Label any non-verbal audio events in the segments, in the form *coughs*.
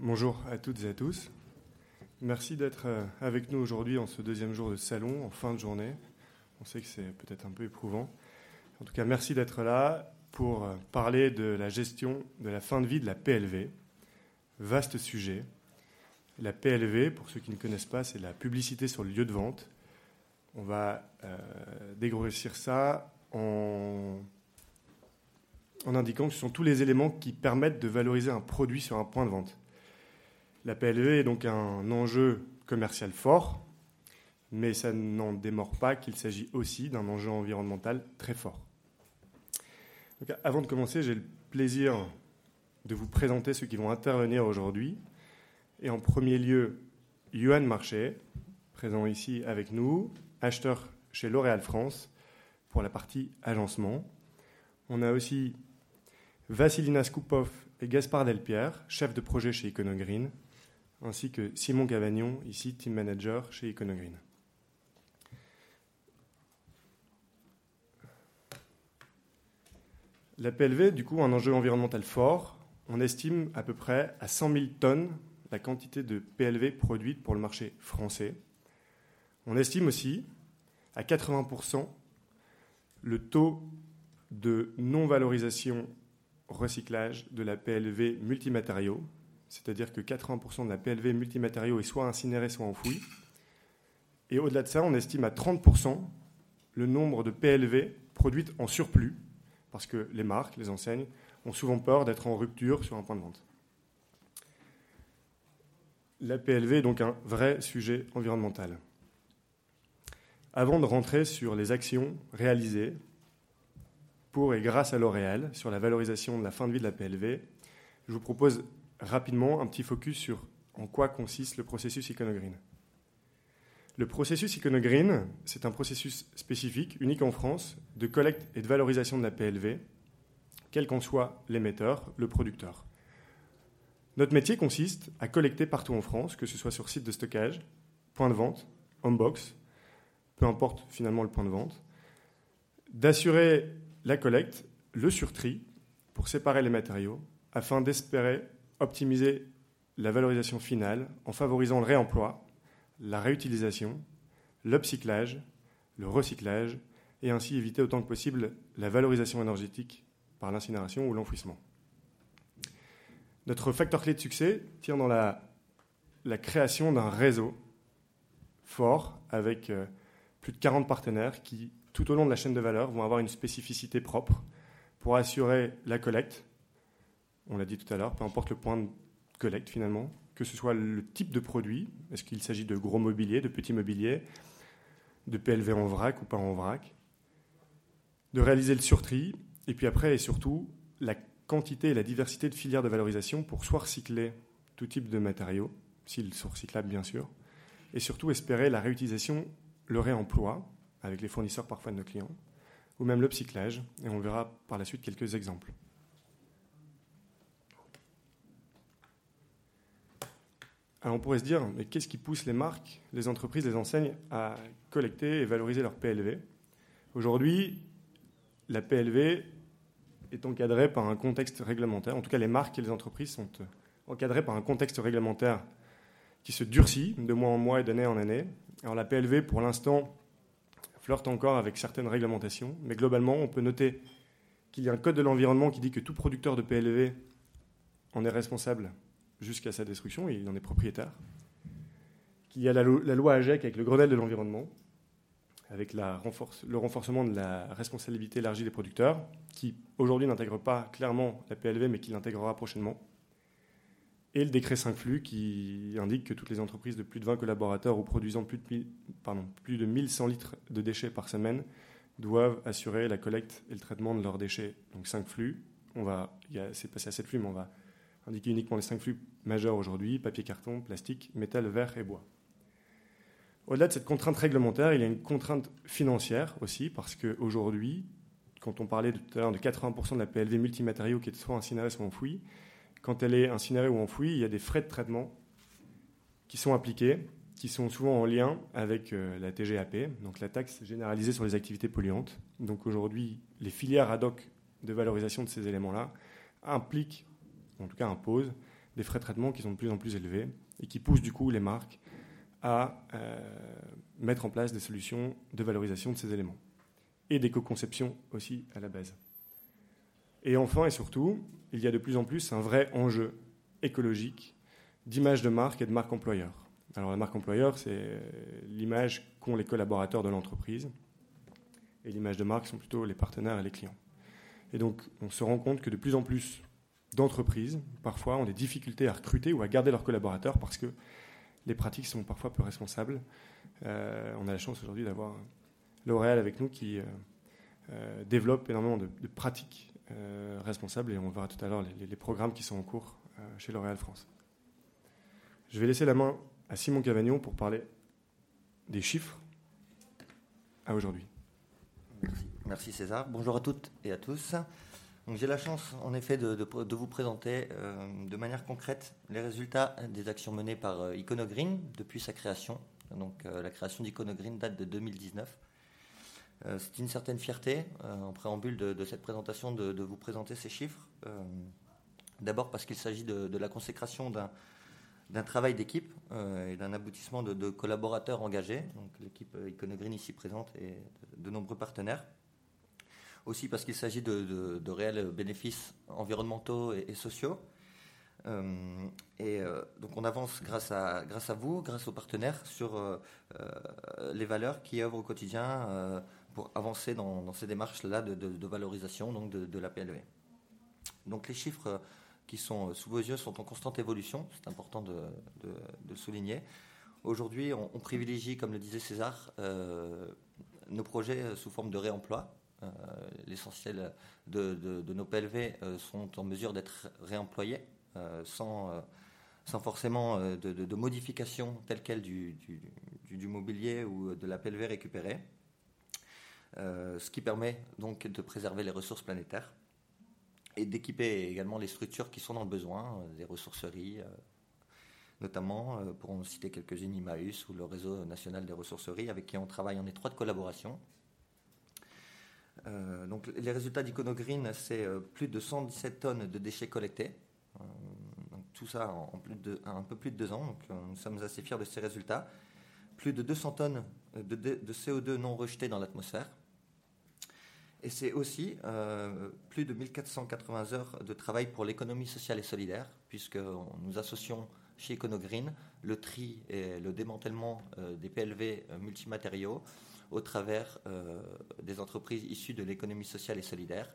bonjour à toutes et à tous. Merci d'être euh, avec nous aujourd'hui en ce deuxième jour de salon, en fin de journée. On sait que c'est peut-être un peu éprouvant. En tout cas, merci d'être là pour euh, parler de la gestion de la fin de vie de la PLV. Vaste sujet. La PLV, pour ceux qui ne connaissent pas, c'est la publicité sur le lieu de vente. On va euh, dégrossir ça en en indiquant que ce sont tous les éléments qui permettent de valoriser un produit sur un point de vente. La PLV est donc un enjeu commercial fort, mais ça n'en démord pas qu'il s'agit aussi d'un enjeu environnemental très fort. avant de commencer, j'ai le plaisir de vous présenter ceux qui vont intervenir aujourd'hui. Et en premier lieu, Johan Marché, présent ici avec nous, acheteur chez L'Oréal France pour la partie agencement. On a aussi Vassilina Skupov et Gaspard Delpierre, chef de projet chez Econogreen, ainsi que Simon Cavagnon, ici team manager chez Econogreen. La PLV, du coup, un enjeu environnemental fort. On estime à peu près à 100 000 tonnes la quantité de PLV produite pour le marché français. On estime aussi à 80% le taux de non-valorisation recyclage de la PLV multimatériaux, c'est-à-dire que 80% de la PLV multimatériaux est soit incinérée, soit enfouie. Et au-delà de ça, on estime à 30% le nombre de PLV produites en surplus, parce que les marques, les enseignes, ont souvent peur d'être en rupture sur un point de vente. La PLV est donc un vrai sujet environnemental. Avant de rentrer sur les actions réalisées pour et grâce à L'Oréal sur la valorisation de la fin de vie de la PLV, je vous propose rapidement un petit focus sur en quoi consiste le processus Iconogreen. Le processus Iconogreen, c'est un processus spécifique, unique en France, de collecte et de valorisation de la PLV, quel qu'en soit l'émetteur, le producteur. Notre métier consiste à collecter partout en France, que ce soit sur site de stockage, point de vente, home box, peu importe finalement le point de vente, d'assurer la collecte, le surtri pour séparer les matériaux afin d'espérer optimiser la valorisation finale en favorisant le réemploi, la réutilisation, l'upcyclage, le recyclage et ainsi éviter autant que possible la valorisation énergétique par l'incinération ou l'enfouissement. Notre facteur clé de succès tient dans la, création d'un réseau fort avec euh, plus de 40 partenaires qui tout au long de la chaîne de valeur vont avoir une spécificité propre pour assurer la collecte. On l'a dit tout à l'heure, peu importe le point de collecte finalement, que ce soit le type de produit, est-ce qu'il s'agit de gros mobilier, de petits mobiliers, de PLV en vrac ou pas en vrac, de réaliser le surtri, et puis après et surtout la quantité et la diversité de filières de valorisation pour soit recycler tout type de matériaux, s'ils sont recyclables bien sûr, et surtout espérer la réutilisation, le réemploi, avec les fournisseurs parfois de nos clients, ou même le cyclage, et on verra par la suite quelques exemples. Alors on pourrait se dire, mais qu'est-ce qui pousse les marques, les entreprises, les enseignes à collecter et valoriser leur PLV Aujourd'hui, la PLV est encadrée par un contexte réglementaire. En tout cas, les marques et les entreprises sont encadrées par un contexte réglementaire qui se durcit de mois en mois et d'année en année. Alors la PLV, pour l'instant, flirte encore avec certaines réglementations, mais globalement, on peut noter qu'il y a un code de l'environnement qui dit que tout producteur de PLV en est responsable jusqu'à sa destruction, il en est propriétaire. Qu'il y a la, loi AGEC avec le Grenelle de l'environnement, avec le renforcement de la responsabilité élargie des producteurs, qui aujourd'hui n'intègre pas clairement la PLV, mais qui l'intégrera prochainement et le décret 5 flux qui indique que toutes les entreprises de plus de 20 collaborateurs ou produisant plus de, pardon, plus de 1100 litres de déchets par semaine doivent assurer la collecte et le traitement de leurs déchets. Donc 5 flux, on va, c'est passé à 7 flux, mais on va indiquer uniquement les 5 flux majeurs aujourd'hui, papier, carton, plastique, métal, verre et bois. Au-delà de cette contrainte réglementaire, il y a une contrainte financière aussi, parce qu'aujourd'hui, quand on parlait tout à l'heure de 80% de la PLV multimatériaux qui est soit incinérée, soit enfouie, quand elle est incinérée ou enfouie, il y a des frais de traitement qui sont appliqués, qui sont souvent en lien avec euh, la TGAP, donc la taxe généralisée sur les activités polluantes. Donc aujourd'hui, les filières ad hoc de valorisation de ces éléments-là impliquent, en tout cas imposent, des frais de traitement qui sont de plus en plus élevés et qui poussent du coup les marques à mettre en place des solutions de valorisation de ces éléments et d'éco-conception aussi à la base. Et enfin et surtout, il y a de plus en plus un vrai enjeu écologique d'image de marque et de marque employeur. Alors la marque employeur, c'est l'image qu'ont les collaborateurs de l'entreprise, et l'image de marque sont plutôt les partenaires et les clients. Et donc on se rend compte que de plus en plus d'entreprises, parfois, ont des difficultés à recruter ou à garder leurs collaborateurs parce que les pratiques sont parfois peu responsables. Euh, on a la chance aujourd'hui d'avoir L'Oréal avec nous qui euh, euh, développe énormément de, pratiques responsables et on verra tout à l'heure les, programmes qui sont en cours chez L'Oréal France. Je vais laisser la main à Simon Cavagnon pour parler des chiffres à aujourd'hui. Merci. César. Bonjour à toutes et à tous. J'ai la chance en effet de, vous présenter de manière concrète les résultats des actions menées par Iconogreen depuis sa création. Donc la création d'Iconogreen date de 2019. Euh, c'est une certaine fierté, euh, en préambule de, cette présentation, de, vous présenter ces chiffres. Euh, d'abord parce qu'il s'agit de, la consécration d'un travail d'équipe et d'un aboutissement de, collaborateurs engagés, donc l'équipe Iconogreen ici présente et de, nombreux partenaires. Aussi parce qu'il s'agit de, réels bénéfices environnementaux et, sociaux. et donc on avance grâce à, grâce à vous, grâce aux partenaires, sur les valeurs qui œuvrent au quotidien pour avancer dans, ces démarches-là de, valorisation donc de, la PLV. Donc les chiffres qui sont sous vos yeux sont en constante évolution, c'est important de, souligner. Aujourd'hui, on, privilégie, comme le disait César, euh, nos projets sous forme de réemploi. Euh, l'essentiel de, nos PLV euh, sont en mesure d'être réemployés sans, sans forcément de, modification telle quelle du, du, mobilier ou de la PLV récupérée. Euh, ce qui permet donc de préserver les ressources planétaires et d'équiper également les structures qui sont dans le besoin, les euh, ressourceries, euh, notamment, pour en citer quelques-unes, Imaus ou le réseau national des ressourceries, avec qui on travaille en étroite collaboration. Donc les résultats d'Iconogreen, c'est plus de 117 tonnes de déchets collectés. tout ça en, plus de, un peu plus de deux ans. Donc nous sommes assez fiers de ces résultats. Plus de 200 tonnes de CO2 non rejetées dans l'atmosphère. Et c'est aussi euh, plus de 1480 heures de travail pour l'économie sociale et solidaire, puisque nous associons chez EconoGreen le tri et le démantèlement euh, des PLV euh, multimatériaux au travers des entreprises issues de l'économie sociale et solidaire,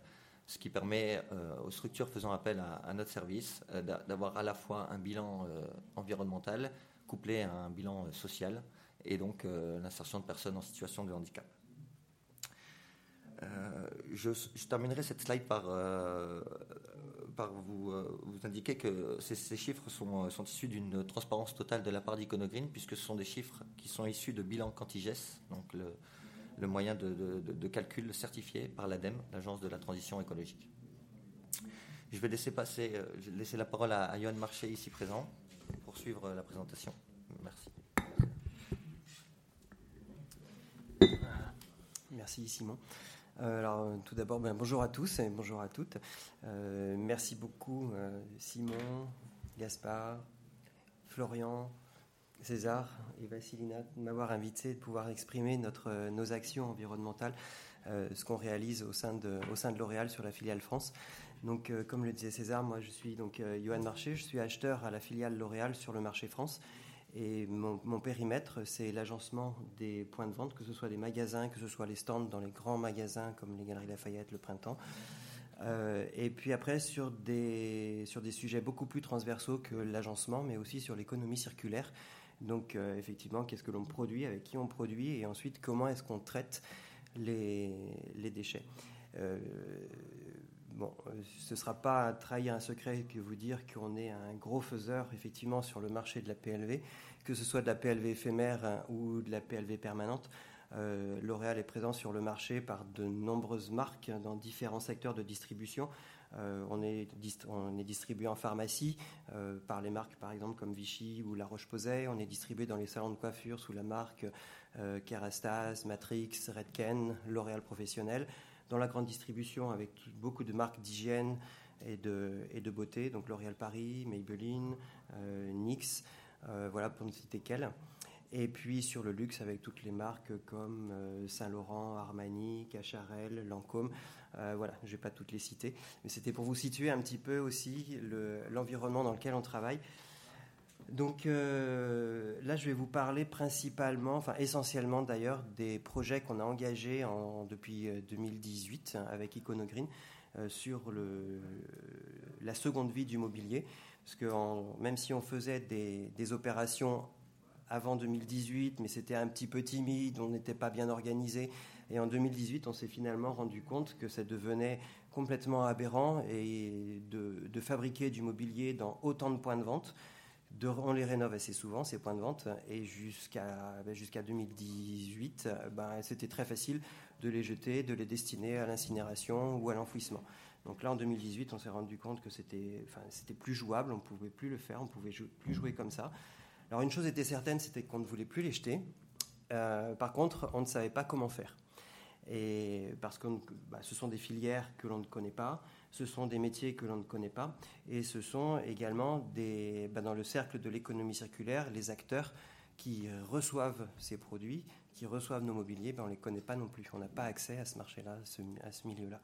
ce qui permet aux structures faisant appel à, notre service d'avoir à la fois un bilan environnemental couplé à un bilan social et donc l'insertion de personnes en situation de handicap. Euh, je, terminerai cette slide par, euh, par vous, euh, indiquer que ces, chiffres sont, sont issus d'une transparence totale de la part d'Iconogreen, puisque ce sont des chiffres qui sont issus de bilan Quantiges, donc le, moyen de, calcul certifié par l'ADEME, l'Agence de la transition écologique. Je vais laisser, passer, laisser la parole à, à Marché, ici présent, pour suivre la présentation. Merci. Merci Simon. Euh, alors, euh, tout d'abord, ben, bonjour à tous et bonjour à toutes. Euh, merci beaucoup, Simon, Gaspard, Florian, César et Vassilina de m'avoir invité de pouvoir exprimer notre, nos actions environnementales, ce qu'on réalise au sein de, au sein de L'Oréal sur la filiale France. Donc, comme le disait César, moi je suis donc Johan Marché, je suis acheteur à la filiale L'Oréal sur le marché France. Et mon, périmètre, c'est l'agencement des points de vente, que ce soit les magasins, que ce soit les stands dans les grands magasins comme les Galeries Lafayette, le Printemps. Euh, et puis après, sur des, sur des sujets beaucoup plus transversaux que l'agencement, mais aussi sur l'économie circulaire. Donc, euh, effectivement, qu'est-ce que l'on produit, avec qui on produit, et ensuite, comment est-ce qu'on traite les, les déchets. Euh, bon, ce ne sera pas trahir un secret que vous dire qu'on est un gros faiseur, effectivement, sur le marché de la PLV que ce soit de la PLV éphémère hein, ou de la PLV permanente. Euh, L'Oréal est présent sur le marché par de nombreuses marques dans différents secteurs de distribution. Euh, on, est on, est distribué en pharmacie euh, par les marques par exemple comme Vichy ou La Roche-Posay. On est distribué dans les salons de coiffure sous la marque Kerastase, Matrix, Redken, L'Oréal Professionnel. Dans la grande distribution avec beaucoup de marques d'hygiène, et de, beauté, donc L'Oréal Paris, Maybelline, NYX, voilà pour ne citer qu'elles. Et puis sur le luxe avec toutes les marques comme Saint-Laurent, Armani, Cacharel, Lancôme. voilà, je ne vais pas toutes les citer, mais c'était pour vous situer un petit peu aussi l'environnement dans lequel on travaille. Donc euh, là, je vais vous parler principalement, enfin essentiellement d'ailleurs, des projets qu'on a engagés en, depuis 2018 euh, avec Iconogreen euh, sur la seconde vie du mobilier. Parce que même si on faisait des, opérations avant 2018, mais c'était un petit peu timide, on n'était pas bien organisé. Et en 2018, on s'est finalement rendu compte que ça devenait complètement aberrant et de fabriquer du mobilier dans autant de points de vente on les rénove assez souvent, ces points de vente, et jusqu'à ben, jusqu'à 2018, ben, c'était très facile de les jeter, de les destiner à l'incinération ou à l'enfouissement. Donc là, en 2018, on s'est rendu compte que c'était enfin, plus jouable, on ne pouvait plus le faire, on ne pouvait plus jouer comme ça. Alors une chose était certaine, c'était qu'on ne voulait plus les jeter. Euh, par contre, on ne savait pas comment faire. Et parce que bah, ce sont des filières que l'on ne connaît pas, ce sont des métiers que l'on ne connaît pas, et ce sont également bah, dans le cercle de l'économie circulaire, les acteurs qui reçoivent ces produits, qui reçoivent nos mobiliers, ben on ne les connaît pas non plus. On n'a pas accès à ce marché-là, à ce, milieu-là.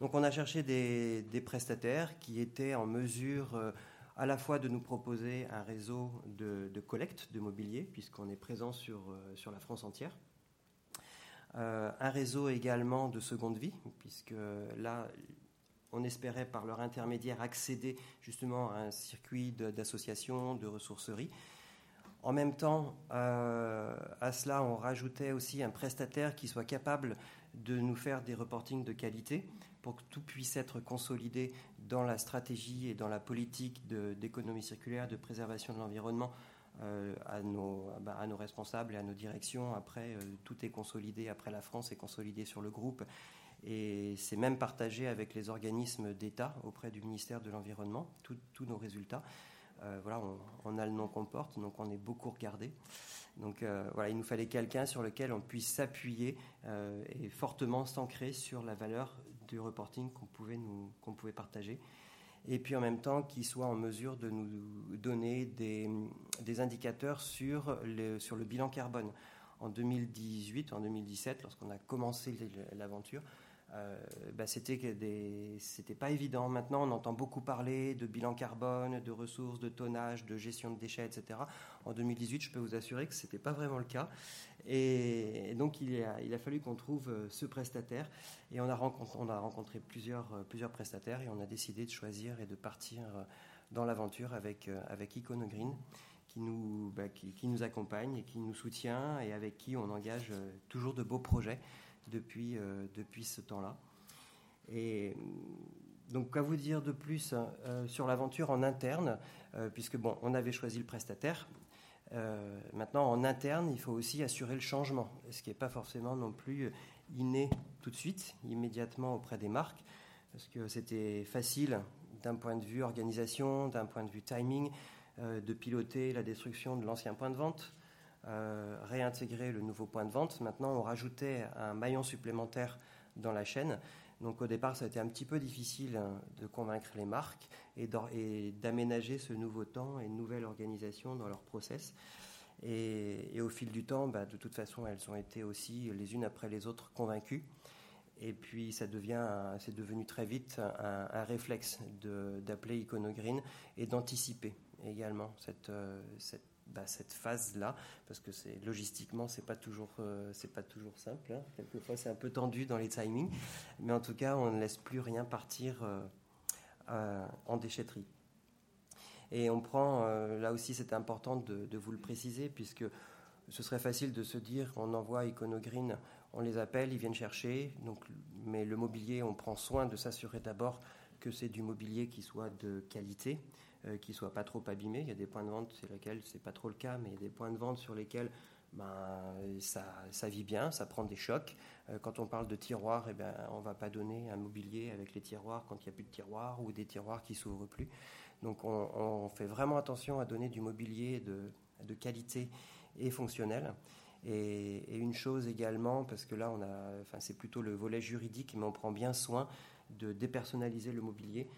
Donc on a cherché des, prestataires qui étaient en mesure euh, à la fois de nous proposer un réseau de, collecte de mobilier, puisqu'on est présent sur, euh, sur la France entière. Euh, un réseau également de seconde vie, puisque là, on espérait par leur intermédiaire accéder justement à un circuit d'associations, de, ressourceries. En même temps, euh, à cela, on rajoutait aussi un prestataire qui soit capable de nous faire des reportings de qualité pour que tout puisse être consolidé dans la stratégie et dans la politique d'économie circulaire, de préservation de l'environnement euh, à, nos, bah, à, nos, responsables et à nos directions. Après, euh, tout est consolidé. Après, la France est consolidée sur le groupe. Et c'est même partagé avec les organismes d'État auprès du ministère de l'Environnement, tous nos résultats. Euh, voilà, on, a le nom qu'on porte, donc on est beaucoup regardé. Donc euh, voilà, il nous fallait quelqu'un sur lequel on puisse s'appuyer euh, et fortement s'ancrer sur la valeur du reporting qu'on pouvait, nous, pouvait partager. Et puis en même temps, qu'il soit en mesure de nous donner des, des indicateurs sur le, sur le bilan carbone. En 2018, en 2017, lorsqu'on a commencé l'aventure, euh, bah, c'était pas évident. Maintenant, on entend beaucoup parler de bilan carbone, de ressources, de tonnage, de gestion de déchets, etc. En 2018, je peux vous assurer que c'était pas vraiment le cas. Et, donc, il a, fallu qu'on trouve euh, ce prestataire. Et on a rencontré, euh, plusieurs prestataires et on a décidé de choisir et de partir dans l'aventure avec, Iconogreen. Bah, qui nous accompagne et qui nous soutient et avec qui on engage toujours de beaux projets depuis, euh, depuis ce temps-là. Et donc, qu'à vous dire de plus hein, euh, sur l'aventure en interne, euh, puisque bon, on avait choisi le prestataire. maintenant, en interne, il faut aussi assurer le changement, ce qui n'est pas forcément non plus inné tout de suite, immédiatement auprès des marques, parce que c'était facile d'un point de vue organisation, d'un point de vue timing, de piloter la destruction de l'ancien point de vente, euh, réintégrer le nouveau point de vente. Maintenant, on rajoutait un maillon supplémentaire dans la chaîne. Donc au départ, ça a été un petit peu difficile hein, de convaincre les marques et d'aménager ce nouveau temps et une nouvelle organisation dans leur process. Et, au fil du temps, bah, de toute façon, elles ont été aussi les unes après les autres convaincues. Et puis, ça devient, c'est devenu très vite un, réflexe d'appeler Iconogreen et d'anticiper également cette, euh, cette bah, cette phase-là, parce que c'est logistiquement c'est pas toujours euh, c'est pas toujours simple. Hein. Quelquefois c'est un peu tendu dans les timings, mais en tout cas on ne laisse plus rien partir euh, euh, en déchetterie. Et on prend là aussi c'est important de, vous le préciser puisque ce serait facile de se dire on envoie Iconogreen, on les appelle, ils viennent chercher. Donc, mais le mobilier, on prend soin de s'assurer d'abord que c'est du mobilier qui soit de qualité, qui ne soit pas trop abîmé. Il y a des points de vente sur lesquels c'est pas trop le cas, mais il y a des points de vente sur lesquels ben, ça, vit bien, ça prend des chocs. Euh, quand on parle de tiroirs, eh ben, on ne va pas donner un mobilier avec les tiroirs quand il n'y a plus de tiroirs ou des tiroirs qui s'ouvrent plus. Donc on, fait vraiment attention à donner du mobilier de, qualité et fonctionnel. Et, une chose également, parce que là, on a, enfin, c'est plutôt le volet juridique, mais on prend bien soin de dépersonnaliser le mobilier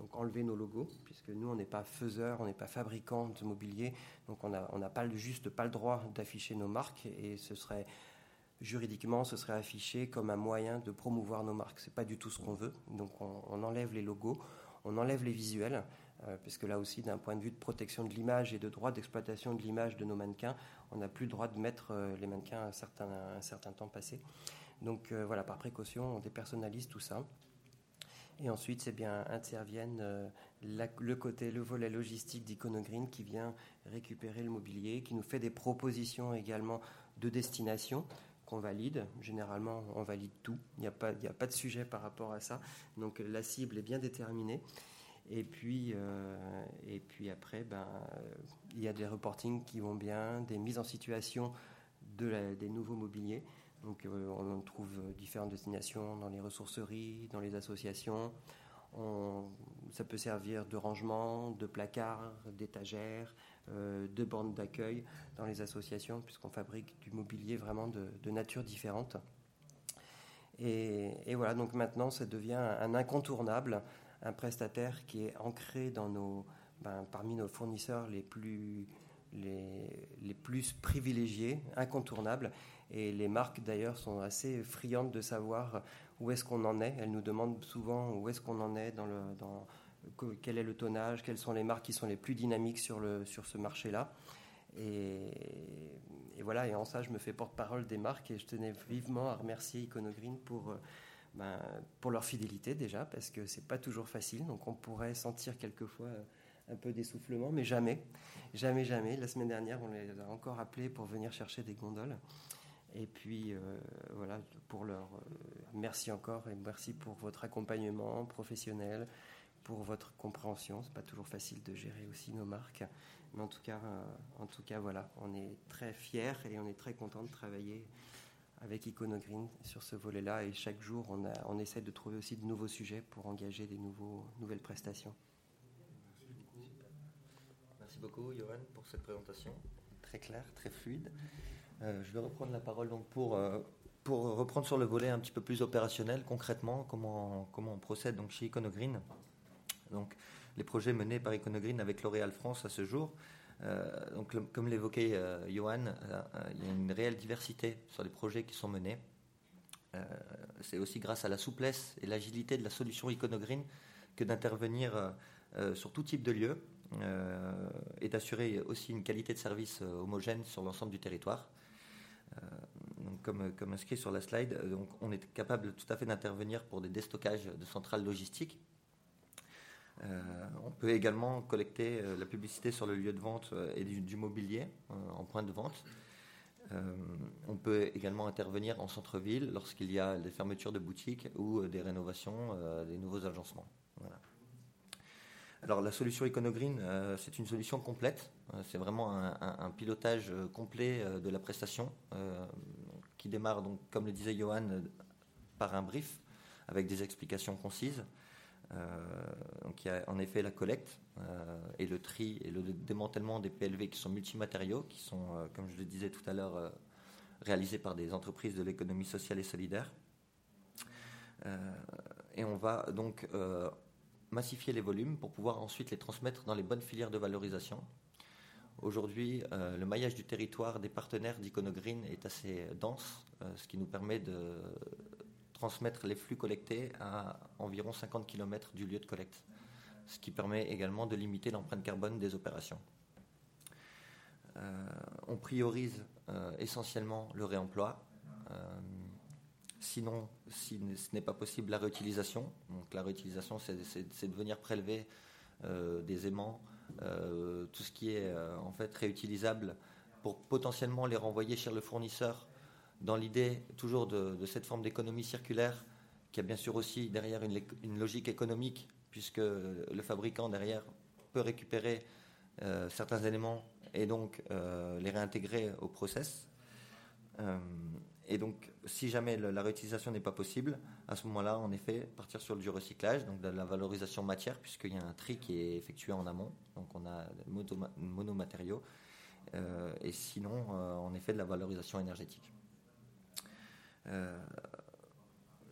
donc enlever nos logos, puisque nous, on n'est pas faiseur, on n'est pas fabricant de mobilier, donc on n'a pas juste pas le droit d'afficher nos marques, et ce serait juridiquement, ce serait affiché comme un moyen de promouvoir nos marques. C'est pas du tout ce qu'on veut, donc on, enlève les logos, on enlève les visuels, euh, puisque là aussi, d'un point de vue de protection de l'image et de droit d'exploitation de l'image de nos mannequins, on n'a plus le droit de mettre euh, les mannequins un certain, un certain temps passé. Donc euh, voilà, par précaution, on dépersonnalise tout ça. Et ensuite, c'est bien interviennent le côté, le volet logistique d'Iconogreen qui vient récupérer le mobilier, qui nous fait des propositions également de destination qu'on valide. Généralement, on valide tout. Il n'y a, pas, a pas de sujet par rapport à ça. Donc la cible est bien déterminée. Et puis, euh, et puis après, ben, euh, il y a des reportings qui vont bien, des mises en situation de des nouveaux mobiliers. Donc, euh, on trouve différentes destinations dans les ressourceries, dans les associations. ça peut servir de rangement, de placard, d'étagères, de bandes d'accueil dans les associations, puisqu'on fabrique du mobilier vraiment de, nature différente. Et, voilà, donc maintenant, ça devient un incontournable un prestataire qui est ancré nos, ben, parmi nos fournisseurs les plus, les, plus privilégiés, incontournables. Et les marques d'ailleurs sont assez friandes de savoir où est-ce qu'on en est. Elles nous demandent souvent où est-ce qu'on en est dans le, dans, quel est le tonnage, quelles sont les marques qui sont les plus dynamiques sur, le, sur ce marché-là. Et, voilà, et en ça, je me fais porte-parole des marques et je tenais vivement à remercier Iconogreen pour ben, pour leur fidélité déjà, parce que c'est pas toujours facile. Donc on pourrait sentir quelquefois un peu d'essoufflement, mais jamais, jamais, jamais. La semaine dernière, on les a encore appelés pour venir chercher des gondoles. Et puis euh, voilà, pour leur euh, merci encore et merci pour votre accompagnement professionnel, pour votre compréhension. C'est pas toujours facile de gérer aussi nos marques, mais en tout cas, euh, en tout cas voilà, on est très fiers et on est très content de travailler avec Iconogreen sur ce volet-là. Et chaque jour, on, a, on, essaie de trouver aussi de nouveaux sujets pour engager des nouveaux, nouvelles prestations. Merci beaucoup, Johan, pour cette présentation. Très claire, très fluide. Euh, je vais reprendre la parole donc pour, euh, pour reprendre sur le volet un petit peu plus opérationnel, concrètement, comment, comment on procède donc chez Iconogreen. Donc, les projets menés par Iconogreen avec L'Oréal France à ce jour. Euh, donc, comme l'évoquait Johan, il y a une réelle diversité sur les projets qui sont menés. c'est aussi grâce à la souplesse et l'agilité de la solution Iconogreen que d'intervenir sur tout type de lieu et d'assurer aussi une qualité de service homogène sur l'ensemble du territoire. Donc, comme, inscrit sur la slide, donc on est capable tout à fait d'intervenir pour des déstockages de centrales logistiques euh, on peut également collecter euh, la publicité sur le lieu de vente euh, et du, mobilier en point de vente. on peut également intervenir en centre-ville lorsqu'il y a des fermetures de boutiques ou des rénovations, des nouveaux agencements. Alors la solution EconoGreen, c'est une solution complète. c'est vraiment un, pilotage complet de la prestation qui démarre, donc, comme le disait Johan, par un brief avec des explications concises. Euh, donc il y a en effet la collecte euh, et le tri et le démantèlement des PLV qui sont multimatériaux, qui sont, euh, comme je le disais tout à l'heure, réalisés par des entreprises de l'économie sociale et solidaire. et on va donc massifier les volumes pour pouvoir ensuite les transmettre dans les bonnes filières de valorisation. Aujourd'hui, le maillage du territoire des partenaires d'Iconogreen est assez dense, ce qui nous permet de transmettre les flux collectés à environ 50 km du lieu de collecte, ce qui permet également de limiter l'empreinte carbone des opérations. Euh, on priorise euh, essentiellement le réemploi. Euh, sinon, si ce n'est pas possible, la réutilisation. Donc la réutilisation, c'est de venir prélever des aimants, tout ce qui est en fait réutilisable pour potentiellement les renvoyer chez le fournisseur dans l'idée toujours de, cette forme d'économie circulaire, qui a bien sûr aussi derrière une, logique économique, puisque le fabricant derrière peut récupérer euh, certains éléments et donc euh, les réintégrer au process. Euh, et donc, si jamais la réutilisation n'est pas possible, à ce moment-là, en effet, partir sur du recyclage, donc de la valorisation matière, puisqu'il y a un tri qui est effectué en amont, donc on a monomatériaux, et sinon, en effet, de la valorisation énergétique. Euh,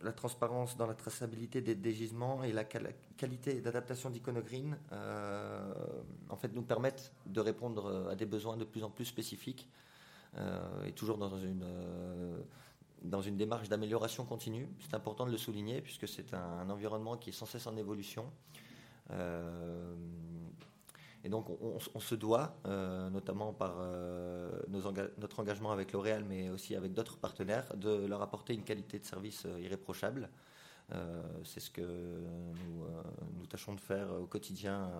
la transparence dans la traçabilité des, gisements et la qualité d'adaptation d'Iconogreen euh, en fait nous permettent de répondre à des besoins de plus en plus spécifiques euh, et toujours dans une dans une démarche d'amélioration continue. C'est important de le souligner puisque c'est un, environnement qui est sans cesse en évolution. Euh, et donc on, se doit, euh, notamment par euh, notre engagement avec L'Oréal, mais aussi avec d'autres partenaires, de leur apporter une qualité de service irréprochable. c'est ce que nous, nous, tâchons de faire au quotidien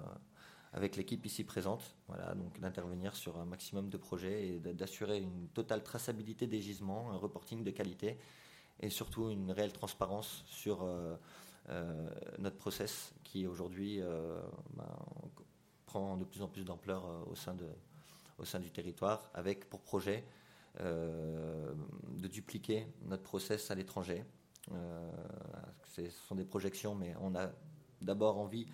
avec l'équipe ici présente. Voilà, donc d'intervenir sur un maximum de projets et d'assurer une totale traçabilité des gisements, un reporting de qualité et surtout une réelle transparence sur euh, euh, notre process qui aujourd'hui euh, ben, prend de plus en plus d'ampleur au, sein de, au sein du territoire avec pour projet de dupliquer notre process à l'étranger. ce sont des projections, mais on a d'abord envie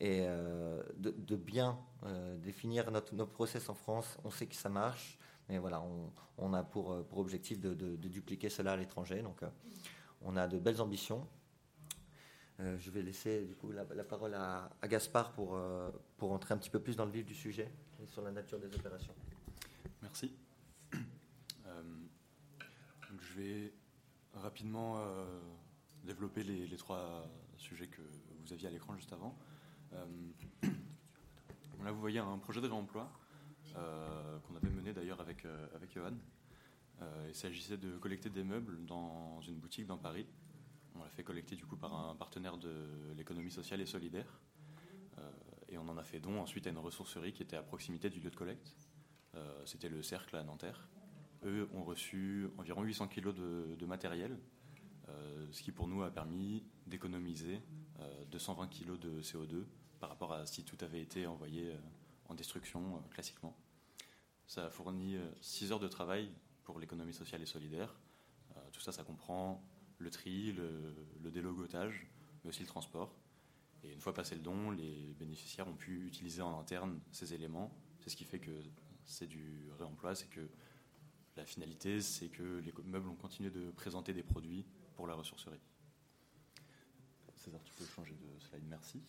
et euh, de, bien euh, définir notre, nos process en France. On sait que ça marche, mais voilà, on, a pour, euh, objectif de, dupliquer cela à l'étranger. Donc, on a de belles ambitions. je vais laisser du coup la, parole à, Gaspard pour, pour entrer un petit peu plus dans le vif du sujet et sur la nature des opérations. Merci. *coughs* je vais rapidement développer les, trois sujets que vous aviez à l'écran juste avant. Euh, là, vous voyez un projet de réemploi euh, qu'on avait mené d'ailleurs avec, euh, avec Johan. il s'agissait de collecter des meubles dans une boutique dans Paris. On l'a fait collecter du coup par un partenaire de l'économie sociale et solidaire. et on en a fait don ensuite à une ressourcerie qui était à proximité du lieu de collecte. C'était le Cercle à Nanterre. Eux ont reçu environ 800 kg de, matériel, ce qui pour nous a permis d'économiser 220 kg de CO2 par rapport à si tout avait été envoyé euh, en destruction euh, classiquement. Ça a fourni 6 euh, heures de travail pour l'économie sociale et solidaire. tout ça, ça comprend le tri, le, délogotage, mais aussi le transport. Et une fois passé le don, les bénéficiaires ont pu utiliser en interne ces éléments. C'est ce qui fait que c'est du réemploi, c'est que la finalité, c'est que les meubles ont continué de présenter des produits pour la ressourcerie. César, tu peux changer de slide, merci.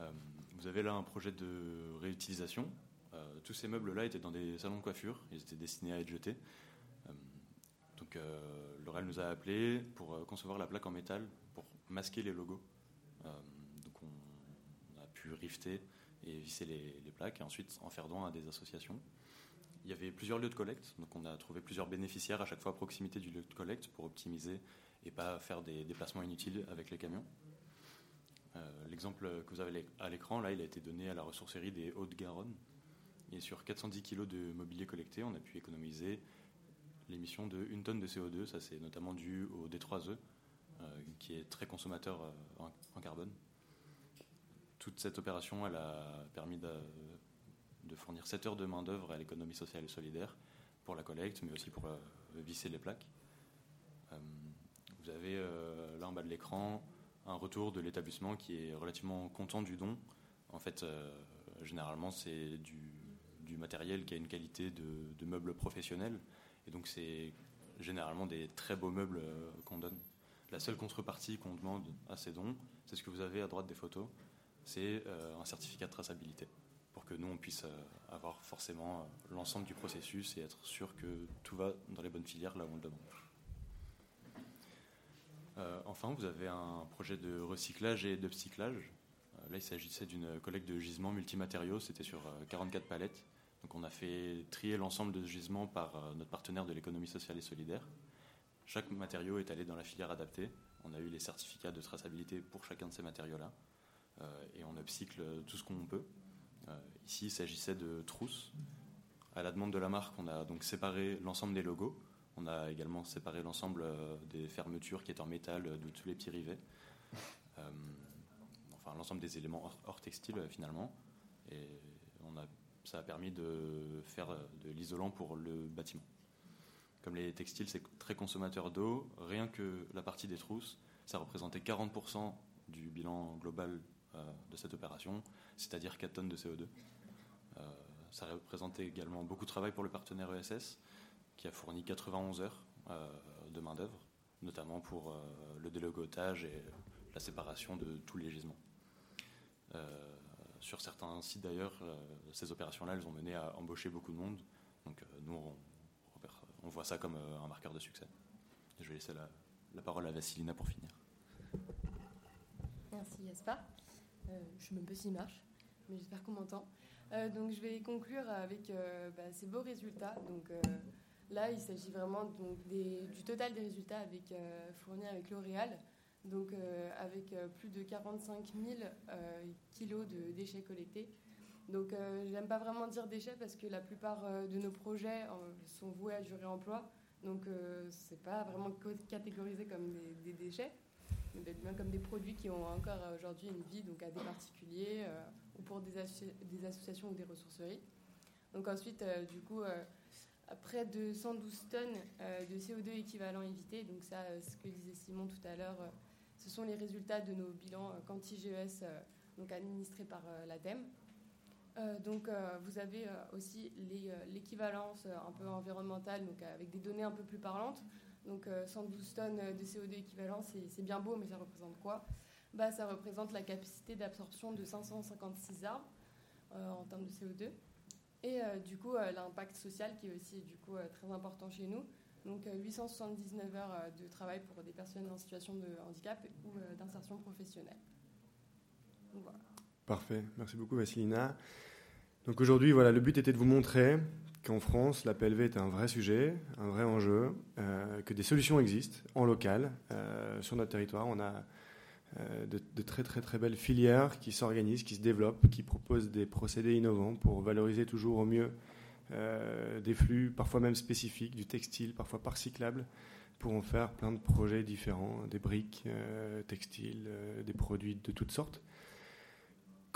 Euh, vous avez là un projet de réutilisation. Euh, tous ces meubles-là étaient dans des salons de coiffure, ils étaient destinés à être jetés. Euh, donc Laurel nous a appelés pour concevoir la plaque en métal pour masquer les logos. donc on, a pu rifter et visser les, plaques et ensuite en faire don à des associations. Il y avait plusieurs lieux de collecte, donc on a trouvé plusieurs bénéficiaires à chaque fois à proximité du lieu de collecte pour optimiser et pas faire des déplacements inutiles avec les camions. Euh, l'exemple que vous avez à l'écran, là, il a été donné à la ressourcerie des Hauts-de-Garonne. Et sur 410 kg de mobilier collecté, on a pu économiser l'émission de 1 tonne de CO2. Ça, c'est notamment dû au D3E, euh, qui est très consommateur euh, en, carbone. Toute cette opération, elle a permis de, fournir 7 heures de main-d'œuvre à l'économie sociale et solidaire pour la collecte, mais aussi pour visser les plaques. vous avez là en bas de l'écran un retour de l'établissement qui est relativement content du don. En fait, euh, généralement, c'est du, matériel qui a une qualité de, meubles professionnels. Et donc, c'est généralement des très beaux meubles euh, qu'on donne. La seule contrepartie qu'on demande à ces dons, c'est ce que vous avez à droite des photos, c'est euh, un certificat de traçabilité pour que nous, on puisse avoir forcément l'ensemble du processus et être sûr que tout va dans les bonnes filières là où on le demande. Euh, enfin, vous avez un projet de recyclage et de Euh, là, il s'agissait d'une collecte de gisements multimatériaux. C'était sur 44 euh, palettes. Donc, on a fait trier l'ensemble de gisements par euh, notre partenaire de l'économie sociale et solidaire. Chaque matériau est allé dans la filière adaptée. On a eu les certificats de traçabilité pour chacun de ces matériaux-là. et on upcycle tout ce qu'on peut. ici, il s'agissait de trousses. À la demande de la marque, on a donc séparé l'ensemble des logos. On a également séparé l'ensemble euh, des fermetures qui étaient en métal euh, de tous les petits rivets. Euh, enfin, l'ensemble des éléments hors, textile finalement. Et ça a permis de faire de l'isolant pour le bâtiment. Comme les textiles, c'est très consommateur d'eau, rien que la partie des trousses, ça représentait 40% du bilan global de cette opération, c'est-à-dire 4 tonnes de CO2. ça représentait également beaucoup de travail pour le partenaire ESS, qui a fourni 91 heures euh, de main-d'œuvre. notamment pour le délogotage et la séparation de tous les gisements. sur certains sites d'ailleurs, ces opérations-là, elles ont mené à embaucher beaucoup de monde. Donc nous, on, voit ça comme un marqueur de succès. Je vais laisser la, parole à Vassilina pour finir. Merci Yaspar. Euh, je ne sais même pas s'il marche, mais j'espère qu'on m'entend. Euh, donc je vais conclure avec euh, bah, ces beaux résultats. Donc là, il s'agit vraiment du total des résultats avec, fournis avec L'Oréal. Donc avec plus de 45 000 kilos de déchets collectés. Donc j'aime pas vraiment dire déchets parce que la plupart de nos projets sont voués à durer emploi. Donc, euh, ce n'est pas vraiment catégorisé comme des, déchets, mais bien comme des produits qui ont encore aujourd'hui une vie donc à des particuliers euh, ou pour des, associations ou des ressourceries. Donc ensuite, euh, du coup, près de 112 tonnes de CO2 équivalent évité. Donc ça, ce que disait Simon tout à l'heure, ce sont les résultats de nos bilans quanti-GES donc administrés par l'ADEME. Euh, donc, euh, vous avez euh, aussi l'équivalence un peu environnementale, donc avec des données un peu plus parlantes. Donc, 112 tonnes de CO2 équivalent, c'est bien beau, mais ça représente quoi? Bah, Ça représente la capacité d'absorption de 556 arbres en termes de CO2. Et du coup, l'impact social qui est aussi du coup très important chez nous. Donc, 879 heures de travail pour des personnes en situation de handicap ou d'insertion professionnelle. Parfait. Merci beaucoup, Vassilina. Donc aujourd'hui, voilà, le but était de vous montrer qu'en France, la PLV est un vrai sujet, un vrai enjeu, euh, que des solutions existent en local, euh, sur notre territoire. On a euh, de, très très très belles filières qui s'organisent, qui se développent, qui proposent des procédés innovants pour valoriser toujours au mieux des flux, parfois même spécifiques, du textile, parfois par cyclable, pour en faire plein de projets différents, des briques textiles, des produits de toutes sortes.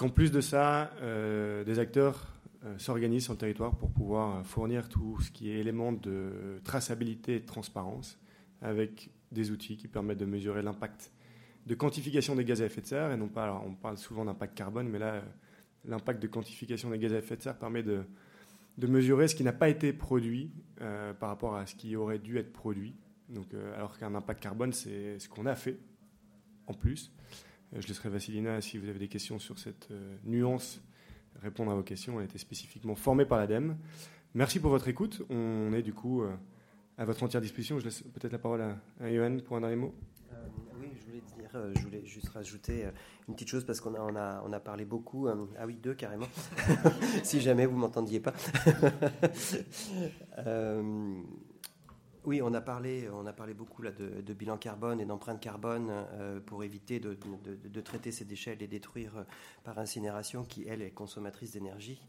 Qu'en plus de ça, euh, des acteurs euh, s'organisent sur le territoire pour pouvoir fournir tout ce qui est élément de traçabilité et de transparence avec des outils qui permettent de mesurer l'impact de quantification des gaz à effet de serre. Et non pas, on parle souvent d'impact carbone, mais là, l'impact de quantification des gaz à effet de serre permet de, de mesurer ce qui n'a pas été produit euh, par rapport à ce qui aurait dû être produit. Donc, alors qu'un impact carbone, c'est ce qu'on a fait en plus. Je laisserai Vassilina, si vous avez des questions sur cette euh, nuance, répondre à vos questions. Elle a été spécifiquement formée par l'ADEME. Merci pour votre écoute. On est du coup euh, à votre entière disposition. Je laisse peut-être la parole à, Johan pour un dernier mot. Euh, je voulais juste rajouter une petite chose parce qu'on a, on a, on a parlé beaucoup. ah oui, deux carrément. *laughs* si jamais vous m'entendiez pas. *laughs* Oui, on a parlé, on a parlé beaucoup là, de, bilan carbone et d'empreinte carbone euh, pour éviter de, traiter ces déchets et les détruire euh, par incinération qui, elle, est consommatrice d'énergie.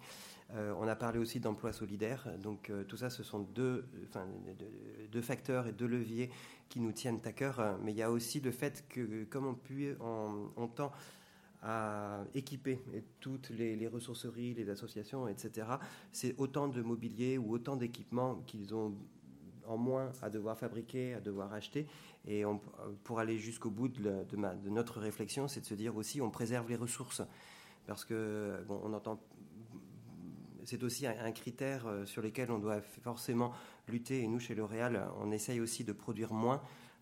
Euh, on a parlé aussi d'emploi solidaire. Donc tout ça, ce sont deux, facteurs et deux leviers qui nous tiennent à cœur. Mais il y a aussi le fait que, comme on, peut, on, tend à équiper toutes les, les, ressourceries, les associations, etc., c'est autant de mobilier ou autant d'équipements qu'ils ont en moins à devoir fabriquer, à devoir acheter. Et pour aller jusqu'au bout de, de, notre réflexion, c'est de se dire aussi on préserve les ressources. Parce que, bon, on entend. C'est aussi un, critère euh, sur lequel on doit forcément lutter. Et nous, chez L'Oréal, on essaye aussi de produire moins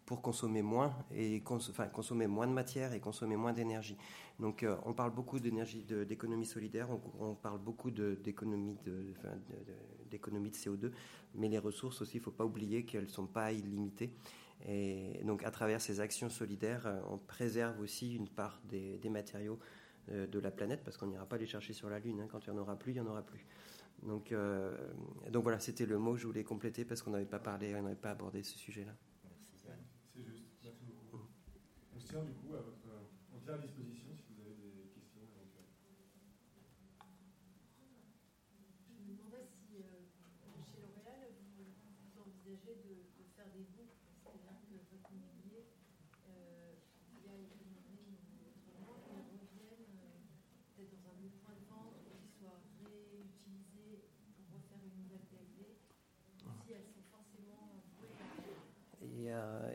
pour consommer moins et consommer moins de matière et consommer moins d'énergie. Donc euh, on parle beaucoup d'économie solidaire, on, parle beaucoup d'économie de, d'économie de, CO2, mais les ressources aussi, il ne faut pas oublier qu'elles ne sont pas illimitées. Et donc à travers ces actions solidaires, euh, on préserve aussi une part des, matériaux de la planète, parce qu'on n'ira pas les chercher sur la Lune. Hein. Quand il n'y en aura plus, il n'y en aura plus. Donc, donc voilà, c'était le mot que je voulais compléter parce qu'on n'avait pas parlé, on n'avait pas abordé ce sujet-là. tient du coup à votre entière disposition si vous avez des questions éventuelles. Je me demandais si euh, chez L'Oréal, vous, vous, envisagez de, de, faire des boucles, c'est-à-dire que votre mobilier, euh, il y a une pénurie ou autrement, il revienne euh, peut-être dans un autre point de vente ou qu'il soit réutilisé pour refaire une nouvelle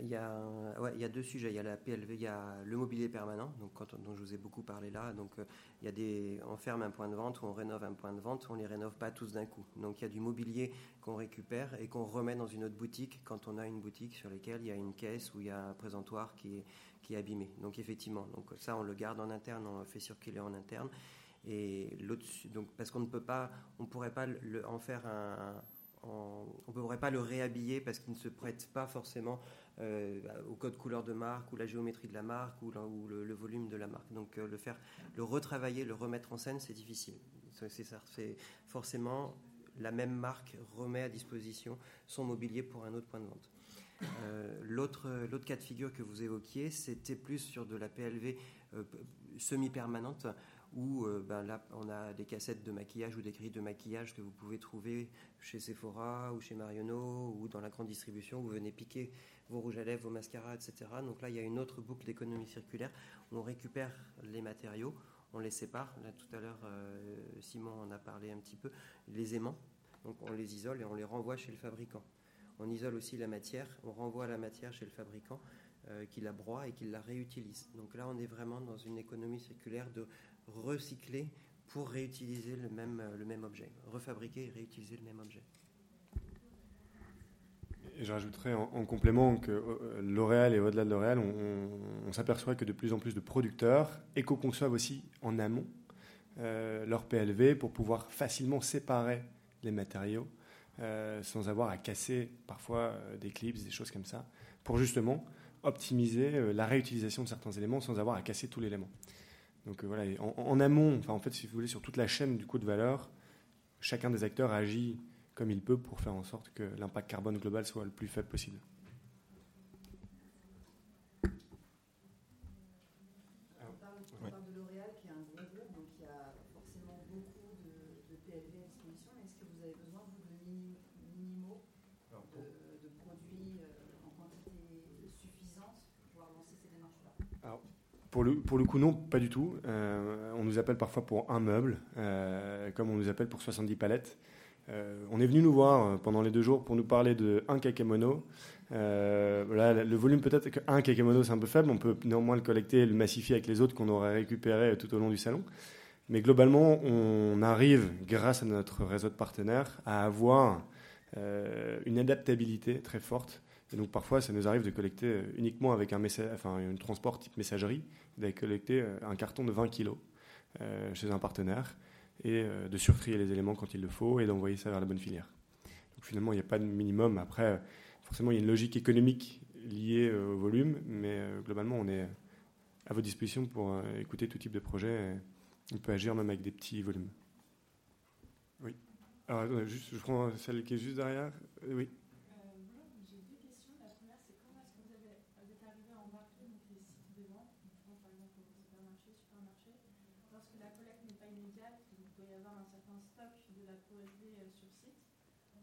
Il y a, deux sujets. Il y a la PLV, il y a le mobilier permanent, dont je vous ai beaucoup parlé là. Donc euh, il y a des, on ferme un point de vente ou on rénove un point de vente, on les rénove pas tous d'un coup. Donc il y a du mobilier qu'on récupère et qu'on remet dans une autre boutique quand on a une boutique sur laquelle il y a une caisse ou il y a un présentoir qui est, abîmé. Donc effectivement, donc ça on le garde en interne, on le fait circuler en interne. Et l'autre, donc parce qu'on ne peut pas, on pourrait pas en faire un, on ne pourrait pas le réhabiller parce qu'il ne se prête pas forcément euh, au code couleur de marque ou la géométrie de la marque ou, le, volume de la marque. Donc euh, le faire, le retravailler, le remettre en scène, c'est difficile. C'est forcément la même marque remet à disposition son mobilier pour un autre point de vente. Euh, L'autre cas de figure que vous évoquiez, c'était plus sur de la PLV semi-permanente où euh, ben là on a des cassettes de maquillage ou des grilles de maquillage que vous pouvez trouver chez Sephora ou chez Marionneau ou dans la grande distribution. Vous venez piquer vos rouges à lèvres, vos mascaras, etc. Donc là il y a une autre boucle d'économie circulaire on récupère les matériaux, on les sépare. Là tout à l'heure euh, Simon en a parlé un petit peu. Les aimants, donc on les isole et on les renvoie chez le fabricant. On isole aussi la matière, on renvoie la matière chez le fabricant euh, qui la broie et qui la réutilise. Donc là, on est vraiment dans une économie circulaire de recycler pour réutiliser le même, euh, le même objet, refabriquer et réutiliser le même objet. Et je rajouterais en, en complément que euh, L'Oréal et au-delà de L'Oréal, on, s'aperçoit que de plus en plus de producteurs éco-conçoivent aussi en amont leur PLV pour pouvoir facilement séparer les matériaux euh, sans avoir à casser parfois euh, des clips, des choses comme ça, pour justement optimiser euh, la réutilisation de certains éléments sans avoir à casser tout l'élément. Donc voilà, en amont, enfin en fait, si vous voulez, sur toute la chaîne du coût de valeur, chacun des acteurs agit comme il peut pour faire en sorte que l'impact carbone global soit le plus faible possible. On parle, on parle de L'Oréal qui est un gros groupe, donc il y a forcément beaucoup de, de PLV à disposition. Mais Est-ce que vous avez besoin, vous, de mini- minimaux, de, de produits euh, en quantité suffisante pour pouvoir lancer ces démarches-là Pour le, coup, non, pas du tout. Euh, on nous appelle parfois pour un meuble, euh, comme on nous appelle pour 70 palettes. Euh, on est venu nous voir pendant les deux jours pour nous parler de un kakemono. Voilà, le volume peut-être qu'un kakemono c'est un peu faible, on peut néanmoins le collecter et le massifier avec les autres qu'on aurait récupérés tout au long du salon. Mais globalement, on arrive, grâce à notre réseau de partenaires, à avoir une adaptabilité très forte. Et donc parfois, ça nous arrive de collecter euh, uniquement avec un, messa- enfin, transport type messagerie, d'aller collecter euh, un carton de 20 kilos euh, chez un partenaire et de surtrier les éléments quand il le faut et d'envoyer ça vers la bonne filière. Donc finalement, il n'y a pas de minimum. Après, forcément, il y a une logique économique liée au volume, mais globalement, on est à votre disposition pour écouter tout type de projet. et on peut agir même avec des petits volumes. Oui. Alors, juste, je prends celle qui est juste derrière. Oui. bonjour, j'ai deux questions. La première, c'est comment est-ce que vous, avez, vous êtes arrivé à embarquer donc, les sites de vente, donc, je pense par exemple aux supermarchés, supermarchés, lorsque la collecte n'est pas immédiate, il doit y avoir un certain stock de la POSD euh, sur site.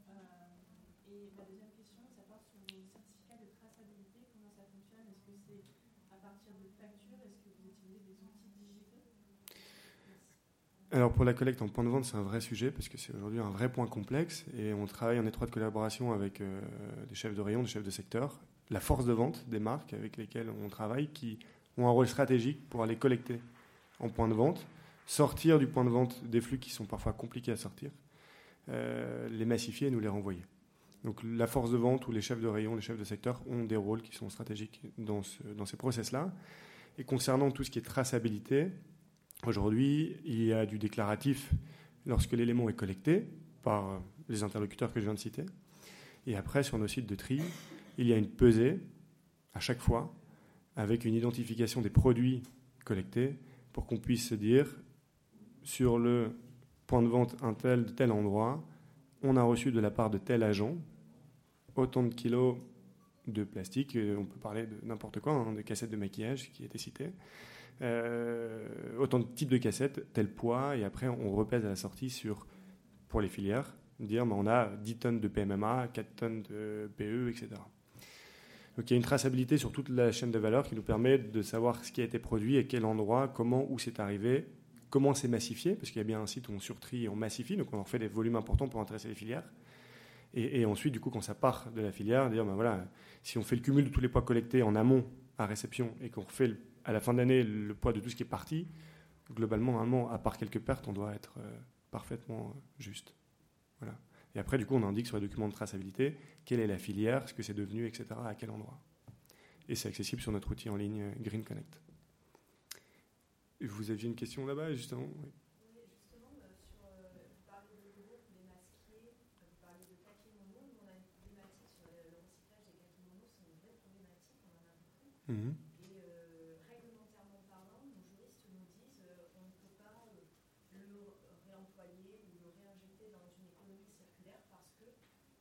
Euh, et ma deuxième question, ça porte sur vos certificats de traçabilité. Comment ça fonctionne Est-ce que c'est à partir de factures Est-ce que vous utilisez des outils digitaux Alors pour la collecte en point de vente, c'est un vrai sujet parce que c'est aujourd'hui un vrai point complexe et on travaille en étroite collaboration avec euh, des chefs de rayon, des chefs de secteur, la force de vente des marques avec lesquelles on travaille qui ont un rôle stratégique pour aller collecter en point de vente, sortir du point de vente des flux qui sont parfois compliqués à sortir, euh, les massifier et nous les renvoyer. Donc la force de vente ou les chefs de rayon, les chefs de secteur ont des rôles qui sont stratégiques dans, dans ces process-là. Et concernant tout ce qui est traçabilité, Aujourd'hui, il y a du déclaratif lorsque l'élément est collecté par les interlocuteurs que je viens de citer. Et après, sur nos sites de tri, il y a une pesée à chaque fois avec une identification des produits collectés pour qu'on puisse se dire sur le point de vente un tel de tel endroit, on a reçu de la part de tel agent autant de kilos de plastique, euh, on peut parler de n'importe quoi, hein, de cassettes de maquillage qui étaient citées, euh, autant de types de cassettes, tel poids, et après on repèse à la sortie sur, pour les filières, dire bah, on a 10 tonnes de PMMA, 4 tonnes de PE, etc. Donc il y a une traçabilité sur toute la chaîne de valeur qui nous permet de savoir ce qui a été produit et quel endroit, comment, où c'est arrivé, comment c'est massifié, parce qu'il y a bien un site où on surtrie et on massifie, donc on en fait des volumes importants pour intéresser les filières. Et, ensuite, du coup, quand ça part de la filière, dire, ben voilà, si on fait le cumul de tous les poids collectés en amont à réception et qu'on refait à la fin de l'année le poids de tout ce qui est parti, globalement, normalement, à part quelques pertes, on doit être euh, parfaitement juste. Voilà. Et après, du coup, on indique sur les documents de traçabilité quelle est la filière, ce que c'est devenu, etc., à quel endroit. Et c'est accessible sur notre outil en ligne euh, Green Connect. Vous aviez une question là-bas, justement? Oui. Mmh. Et euh, réglementairement parlant, nos juristes nous disent euh, on ne peut pas euh, le réemployer ou le réinjecter dans une économie circulaire parce que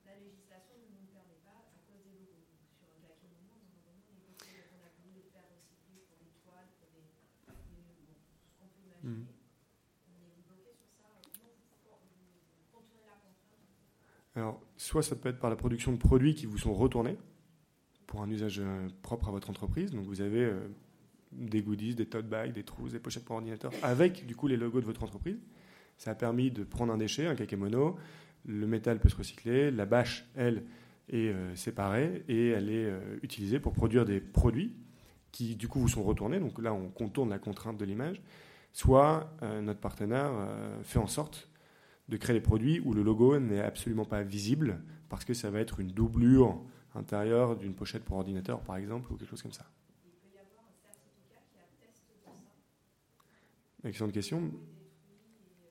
la législation ne nous permet pas à cause des logos. Donc, sur la Mono, on a vraiment négocié, on a voulu les faire recycler pour des toiles, pour des. des bon, ce qu'on peut imaginer. Mmh. On est bloqué sur ça. Comment vous contournez la contrainte Alors, soit ça peut être par la production de produits qui vous sont retournés pour un usage euh, propre à votre entreprise. Donc vous avez euh, des goodies, des tote bags, des trousses, des pochettes pour ordinateur, avec du coup les logos de votre entreprise. Ça a permis de prendre un déchet, un kakémono, le métal peut se recycler, la bâche, elle, est euh, séparée et elle est utilisée pour produire des produits qui du coup vous sont retournés. Donc là, on contourne la contrainte de l'image. Soit notre partenaire fait en sorte de créer des produits où le logo n'est absolument pas visible parce que ça va être une doublure intérieur d'une pochette pour ordinateur, par exemple, ou quelque chose comme ça. Il de Excellente question.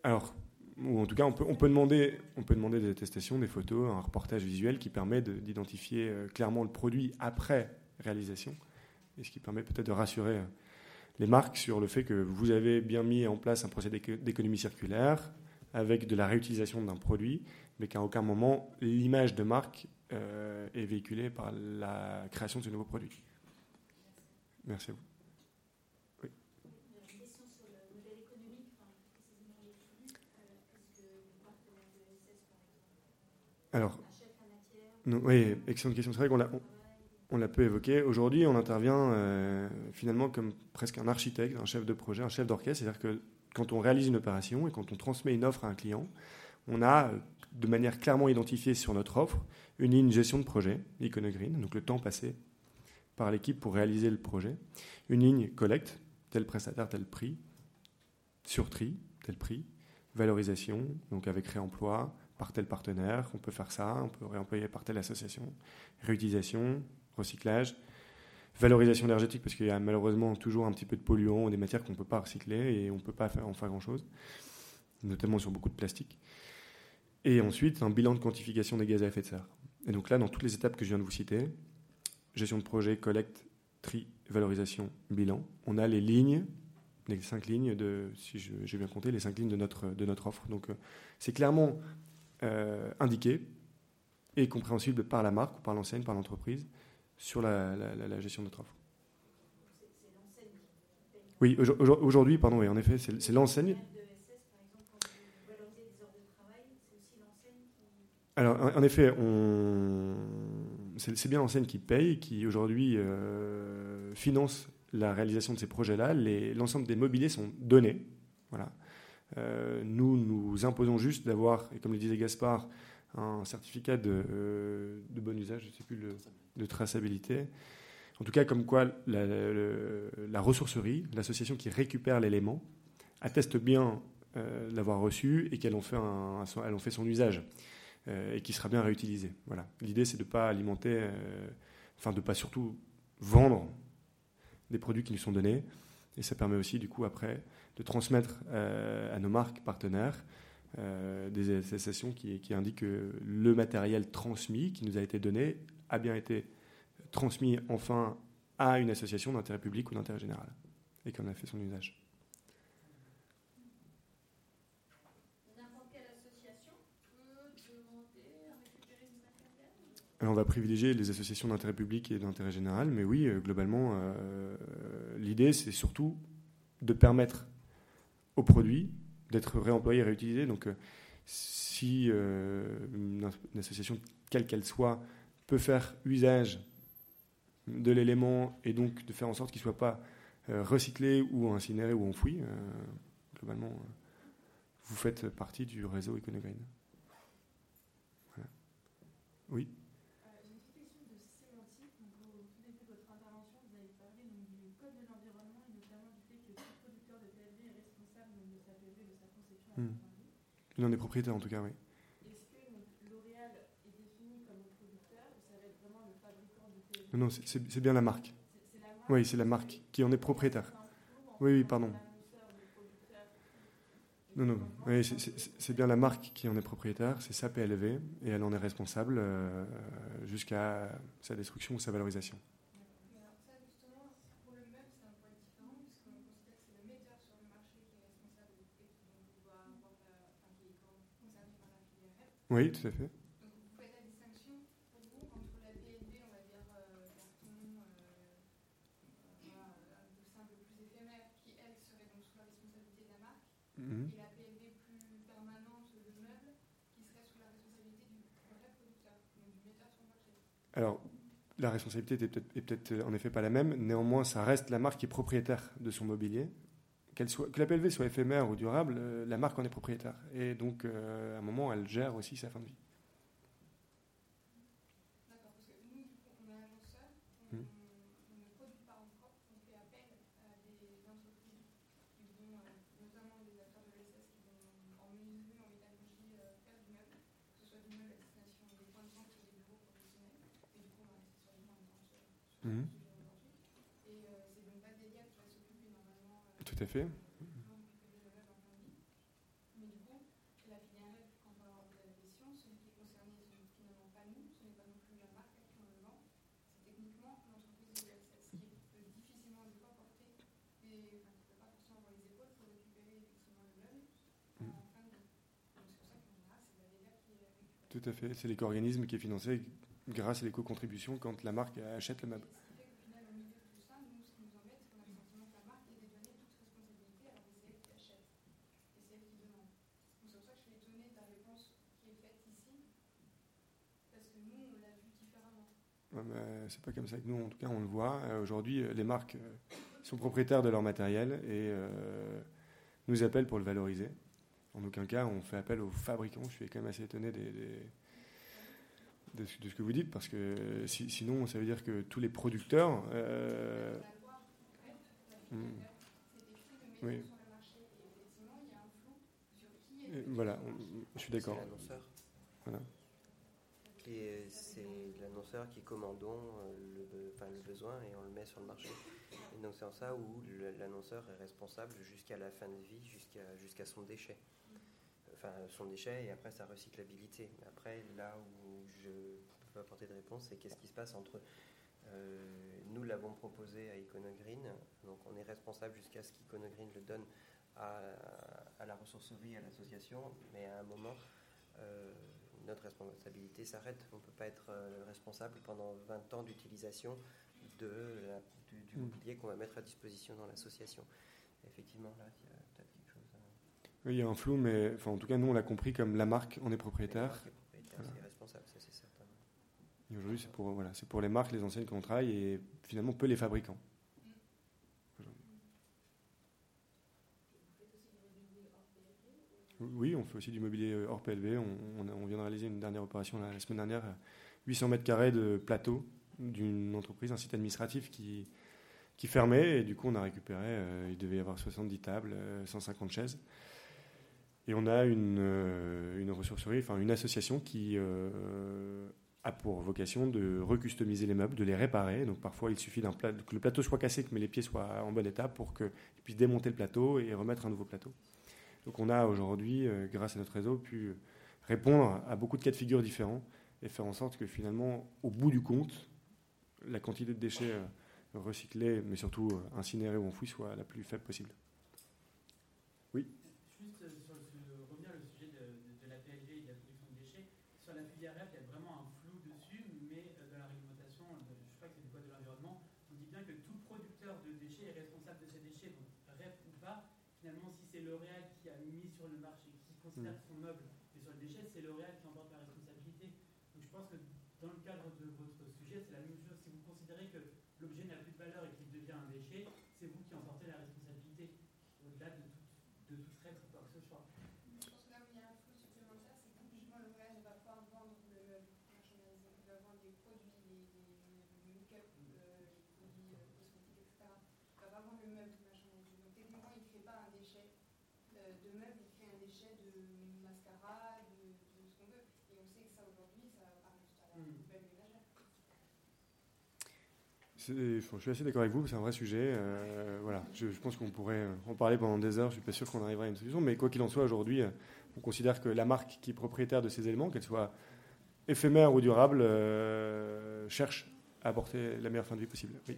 Alors, ou en tout cas, on peut, on peut, demander, on peut demander des attestations, des photos, un reportage visuel qui permet d'identifier euh, clairement le produit après réalisation, et ce qui permet peut-être de rassurer euh, les marques sur le fait que vous avez bien mis en place un procédé d'économie circulaire avec de la réutilisation d'un produit, mais qu'à aucun moment l'image de marque euh, est véhiculée par la création de ce nouveau produit. Merci à vous. Oui. Alors, non, Oui, excellente question. C'est vrai qu'on l'a, on, l'a peu évoqué. Aujourd'hui, on intervient euh, finalement comme presque un architecte, un chef de projet, un chef d'orchestre. C'est-à-dire que quand on réalise une opération et quand on transmet une offre à un client, on a de manière clairement identifiée sur notre offre une ligne gestion de projet, l'Iconogreen, donc le temps passé par l'équipe pour réaliser le projet, une ligne collecte, tel prestataire, tel prix, sur tri, tel prix, valorisation, donc avec réemploi par tel partenaire, on peut faire ça, on peut réemployer par telle association, réutilisation, recyclage, valorisation énergétique, parce qu'il y a malheureusement toujours un petit peu de polluants ou des matières qu'on ne peut pas recycler et on ne peut pas en faire grand-chose, notamment sur beaucoup de plastique. Et ensuite, un bilan de quantification des gaz à effet de serre. Et donc là, dans toutes les étapes que je viens de vous citer, gestion de projet, collecte, tri, valorisation, bilan, on a les lignes, les cinq lignes de, si j'ai bien compté, les cinq lignes de notre, de notre offre. Donc euh, c'est clairement euh, indiqué et compréhensible par la marque, par l'enseigne, par l'entreprise sur la, la, gestion de notre offre. Oui, aujourd'hui, pardon, oui, en effet, c'est l'enseigne. Alors, en effet, c'est bien l'enseigne qui paye, qui aujourd'hui euh, finance la réalisation de ces projets-là. L'ensemble des mobiliers sont donnés. Voilà. Euh, nous, nous imposons juste d'avoir, comme le disait Gaspard, un certificat de, euh, bon usage, je ne sais plus, de traçabilité. En tout cas, comme quoi la, ressourcerie, l'association qui récupère l'élément, atteste bien l'avoir reçu et qu'elle en, fait son usage. Euh, et qui sera bien réutilisé. Voilà. L'idée, c'est de ne pas alimenter, euh, enfin de ne pas surtout vendre des produits qui nous sont donnés. Et ça permet aussi, du coup, après, de transmettre euh, à nos marques partenaires des associations qui, qui, indiquent que le matériel transmis, qui nous a été donné, a bien été transmis enfin à une association d'intérêt public ou d'intérêt général, et qu'on a fait son usage. on va privilégier les associations d'intérêt public et d'intérêt général, mais oui, euh, globalement, euh, l'idée, c'est surtout de permettre aux produits d'être réemployés et réutilisés. Donc, euh, si une, association, quelle qu'elle soit, peut faire usage de l'élément et donc de faire en sorte qu'il ne soit pas recyclé ou incinéré ou enfoui, globalement, vous faites partie du réseau Econogreen. Oui? Euh, J'ai une petite question de sémantique. Donc, au tout début de votre intervention, vous avez parlé donc, du code de l'environnement et notamment du fait que tout producteur de PLV est responsable donc, de sa PLV, de sa à Hmm. Il en est propriétaire en tout cas, oui. Est-ce que donc, L'Oréal est défini comme le producteur ou ça va être vraiment le fabricant de PLV Non, non, c'est- bien la marque. C'est- c'est la marque? Oui, c'est la marque qui en est propriétaire. Oui, oui, pardon. Non, non, fabricant. oui, c'est- c'est c'est bien la marque qui en est propriétaire, c'est sa PLV, et elle en est responsable euh, jusqu'à sa destruction ou sa valorisation. Mais alors ça, justement, pour le meuble, c'est un point différent, puisqu'on considère que c'est le metteur sur le marché qui est responsable et qui donc, doit avoir la, enfin, qui est concerné par la filière REP. Oui, tout à fait. Donc vous faites la distinction pour vous entre la PLV, on va dire euh, carton, euh, euh, voilà, un peu simple, plus éphémère, qui elle serait donc sous la responsabilité de la marque, et la PLV plus permanente, le meuble, qui serait sous la responsabilité du vrai producteur, donc du metteur sur le marché. Alors, la responsabilité est peut-être est peut-être, euh, en effet pas la même, néanmoins, ça reste la marque qui est propriétaire de son mobilier. Soit, que la PLV soit éphémère ou durable, euh, la marque en est propriétaire. Et donc, euh, à un moment, elle gère aussi sa fin de vie. D'accord, parce que nous, du coup, on est agenceur, on, Hmm. on ne produit pas en propre, on fait appel à des entreprises qui vont, euh, notamment des acteurs de l'ESS, qui vont en menuiserie, en métallurgie, euh, faire du meuble, que ce soit du meuble à destination des points de vente et des bureaux professionnels, et du coup, on va rester sur les points de vente sur, sur Mhm. ce sujet aujourd'hui. Et euh, c'est donc pas Delia qui va s'occuper normalement euh, Tout à fait. effectivement, d'occuper le meuble en fin de vie. Mais du coup, la filière REP, quand on va poser la question, celui qui est concerné, ce n'est finalement pas nous, ce n'est pas non plus la marque à qui on le vend, c'est techniquement l'entreprise de l'ESS qui peut difficilement des fois porter des, enfin, qui ne peut pas forcément avoir les épaules pour récupérer effectivement le meuble Mm. en fin de vie. Donc c'est pour ça qu'en général, c'est la DELA qui est Tout à fait. C'est l'éco-organisme qui est financé grâce à l'éco-contribution quand la marque achète le meuble. Ce qui fait qu'au final, au milieu de tout ça, nous, ce qui nous embête, c'est qu'on a le sentiment que la marque est dédonnée toute responsabilité alors que c'est elle qui achète et c'est elle qui demande. Donc c'est pour ça que je suis étonnée de la réponse qui est faite ici, parce que nous, on l'a vu différemment. Ouais, mais c'est pas comme ça que nous, en tout cas, on le voit. Euh, Aujourd'hui, euh, les marques euh, sont propriétaires de leur matériel et nous appellent pour le valoriser. En aucun cas, on fait appel aux fabricants. Je suis quand même assez étonné des- des- de, ce, que vous dites, parce que si- sinon, ça veut dire que tous les producteurs. euh, Oui. et voilà, je suis d'accord. Voilà. C'est l'annonceur qui commandons euh, le, le besoin et on le met sur le marché. Et donc c'est en ça où l'annonceur est responsable jusqu'à la fin de vie, jusqu'à jusqu'à son déchet. Enfin, son déchet et après sa recyclabilité. Après, là où je peux pas apporter de réponse, c'est qu'est-ce qui se passe entre... euh, nous l'avons proposé à Iconogreen, donc on est responsable jusqu'à ce qu'Iconogreen le donne à, à la ressourcerie, à l'association, mais à un moment, euh, notre responsabilité s'arrête. On ne peut pas être euh, responsable pendant 20 ans d'utilisation de la- du, du Mm. mobilier qu'on va mettre à disposition dans l'association. Effectivement, là, il y a peut-être quelque chose. à- Oui, il y a un flou, mais enfin, en tout cas, nous, on l'a compris comme la marque en est propriétaire. la marque est propriétaire, Voilà. c'est responsable, ça c'est certain. Et aujourd'hui, c'est pour, voilà, c'est pour les marques, les enseignes qu'on travaille et finalement peu les fabricants. Oui, on fait aussi du mobilier euh, hors PLV. On, vient de réaliser une dernière opération la, semaine dernière, euh, 800 mètres carrés de plateau d'une entreprise, un site administratif qui, fermait. Et du coup, on a récupéré, euh, il devait y avoir 70 tables, euh, 150 chaises. Et on a une, euh, une ressourcerie, enfin une association qui euh, a pour vocation de recustomiser les meubles, de les réparer. Donc parfois, il suffit que le plateau soit cassé, mais les pieds soient en bon état pour qu'ils puissent démonter le plateau et remettre un nouveau plateau. Donc on a aujourd'hui, euh, grâce à notre réseau, pu répondre à beaucoup de cas de figure différents et faire en sorte que finalement, au bout du compte, la quantité de déchets euh, recyclés, mais surtout euh, incinérés ou enfouis, soit la plus faible possible. Juste euh, sur le, revenir au sujet de, de- de la PLV et de la production de déchets, sur la filière REP, il y a vraiment un flou dessus, mais euh, dans la réglementation, de- je crois que c'est du code de l'environnement, on dit bien que tout producteur de déchets est responsable de ses déchets, donc REP ou pas. Finalement, si c'est L'Oréal qui a mis sur le marché, qui considère que son meuble est sur le déchet, c'est L'Oréal qui emporte la responsabilité. Donc je pense que dans le cadre de votre sujet, c'est la même chose. Si vous considérez que l'objet n'a plus de valeur et qu'il devient un déchet, c'est vous qui en portez la responsabilité, au-delà de toute, de toute REP ou quoi que ce soit. Je pense que là où il y a un flou supplémentaire, c'est que typiquement le voyage ne va pouvoir vendre le meuble marchandisé. Je suis assez d'accord avec vous, c'est un vrai sujet. Euh, voilà, je, pense qu'on pourrait en parler pendant des heures. Je suis pas sûr qu'on arrivera à une solution, mais quoi qu'il en soit, aujourd'hui, euh, on considère que la marque qui est propriétaire de ces éléments, qu'elle soit éphémère ou durable, euh, cherche à apporter la meilleure fin de vie possible. Oui.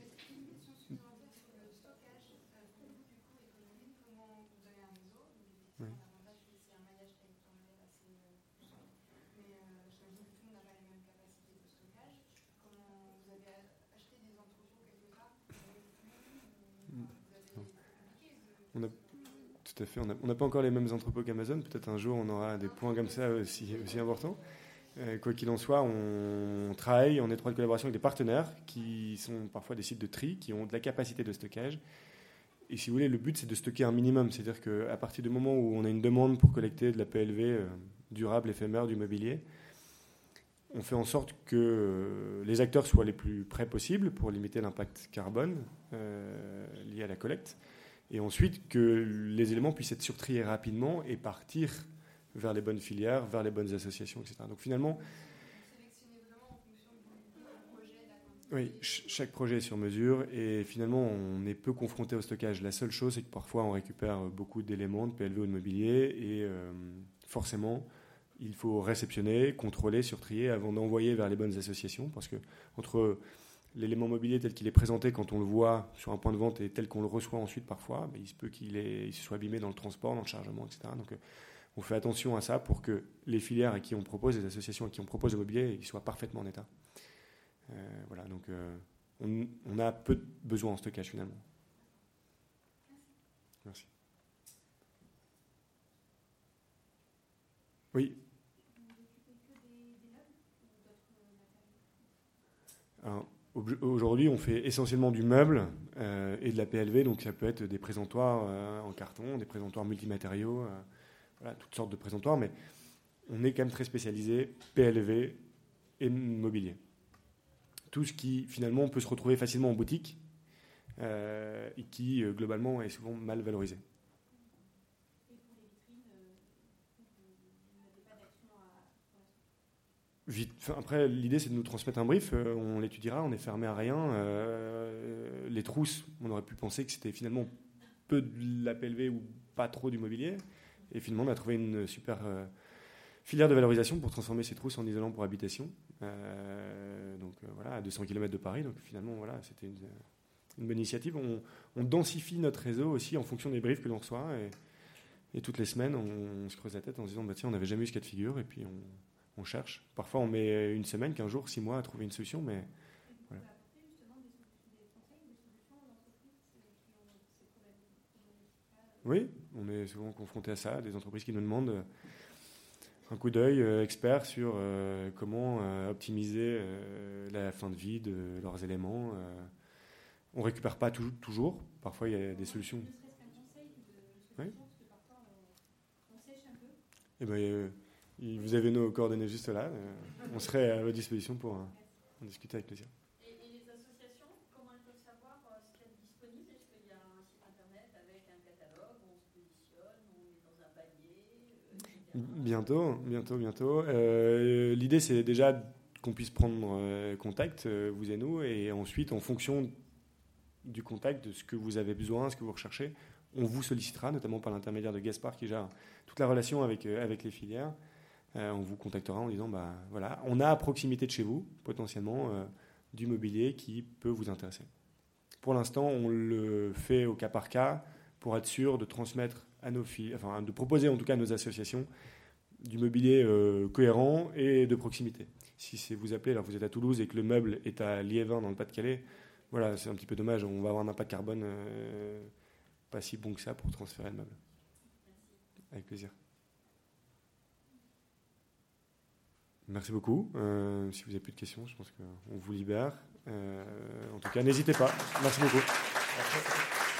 On a, On n'a pas encore les mêmes entrepôts qu'Amazon. Peut-être un jour on aura des points comme ça aussi, aussi importants. Euh, quoi qu'il en soit, on travaille en étroite collaboration avec des partenaires qui sont parfois des sites de tri, qui ont de la capacité de stockage. Et si vous voulez, le but, c'est de stocker un minimum. C'est-à-dire qu'à partir du moment où on a une demande pour collecter de la PLV euh, durable, éphémère, du mobilier, on fait en sorte que euh, les acteurs soient les plus près possibles pour limiter l'impact carbone lié à la collecte et ensuite que les éléments puissent être surtriés rapidement et partir vers les bonnes filières, vers les bonnes associations, etc. Donc finalement, oui, chaque projet est sur mesure et finalement on est peu confronté au stockage. La seule chose, c'est que parfois on récupère beaucoup d'éléments de PLV ou de mobilier et euh, forcément il faut réceptionner, contrôler, surtrier avant d'envoyer vers les bonnes associations parce que entre l'élément mobilier tel qu'il est présenté quand on le voit sur un point de vente et tel qu'on le reçoit ensuite parfois, il se peut qu'il se soit abîmé dans le transport, dans le chargement, etc. Donc euh, on fait attention à ça pour que les filières à qui on propose, les associations à qui on propose le mobilier, ils soient parfaitement en état. Euh, voilà, donc euh, on, on, a peu de besoin en stockage finalement. Merci. Oui. Alors, Aujourd'hui, on fait essentiellement du meuble euh, et de la PLV, donc ça peut être des présentoirs euh, en carton, des présentoirs multimatériaux, euh, voilà, toutes sortes de présentoirs, mais on est quand même très spécialisé PLV et mobilier. Tout ce qui finalement peut se retrouver facilement en boutique et qui globalement est souvent mal valorisé. Après, l'idée, c'est de nous transmettre un brief. Euh, on l'étudiera, on est fermé à rien. Euh, les trousses, on aurait pu penser que c'était finalement peu de la PLV ou pas trop du mobilier. Et finalement, on a trouvé une super euh, filière de valorisation pour transformer ces trousses en isolant pour habitation. donc voilà, à 200 km de Paris. Donc finalement, voilà, c'était une, bonne initiative. On, densifie notre réseau aussi en fonction des briefs que l'on reçoit. Et, toutes les semaines, on, se creuse la tête en se disant, bah, tiens, on n'avait jamais eu ce cas de figure. Et puis on on cherche. Parfois, on met une semaine, quinze jours, six mois à trouver une solution, mais Oui, on est souvent confronté à ça, des entreprises qui nous demandent un coup d'œil euh, expert sur euh, comment euh, optimiser la fin de vie de leurs éléments. on récupère pas toujours, parfois il y a des solutions. Oui. Eh ben, vous avez nos coordonnées juste là. Euh, on serait à votre disposition pour euh, en discuter avec plaisir. Et, les associations, comment elles peuvent savoir euh, ce qu'il y a disponible Est-ce qu'il y a un site internet avec un catalogue où on se positionne, on est dans un panier Bientôt, bientôt, bientôt. L'idée, c'est déjà qu'on puisse prendre contact, vous et nous, et ensuite, en fonction du contact, de ce que vous avez besoin, ce que vous recherchez, on vous sollicitera, notamment par l'intermédiaire de Gaspard qui gère toute la relation avec, avec les filières. Euh, on vous contactera en disant bah, voilà, on a à proximité de chez vous, potentiellement, euh, du mobilier qui peut vous intéresser. Pour l'instant, on le fait au cas par cas pour être sûr de transmettre à nos filles, enfin de proposer en tout cas à nos associations du mobilier euh, cohérent et de proximité. Si vous appelez alors vous êtes à Toulouse et que le meuble est à Liévin dans le Pas-de-Calais, voilà, c'est un petit peu dommage. On va avoir un impact carbone pas si bon que ça pour transférer le meuble. Avec plaisir. Merci beaucoup. Euh, si vous n'avez plus de questions, je pense qu'on vous libère. Euh, en tout cas, n'hésitez pas. Merci beaucoup.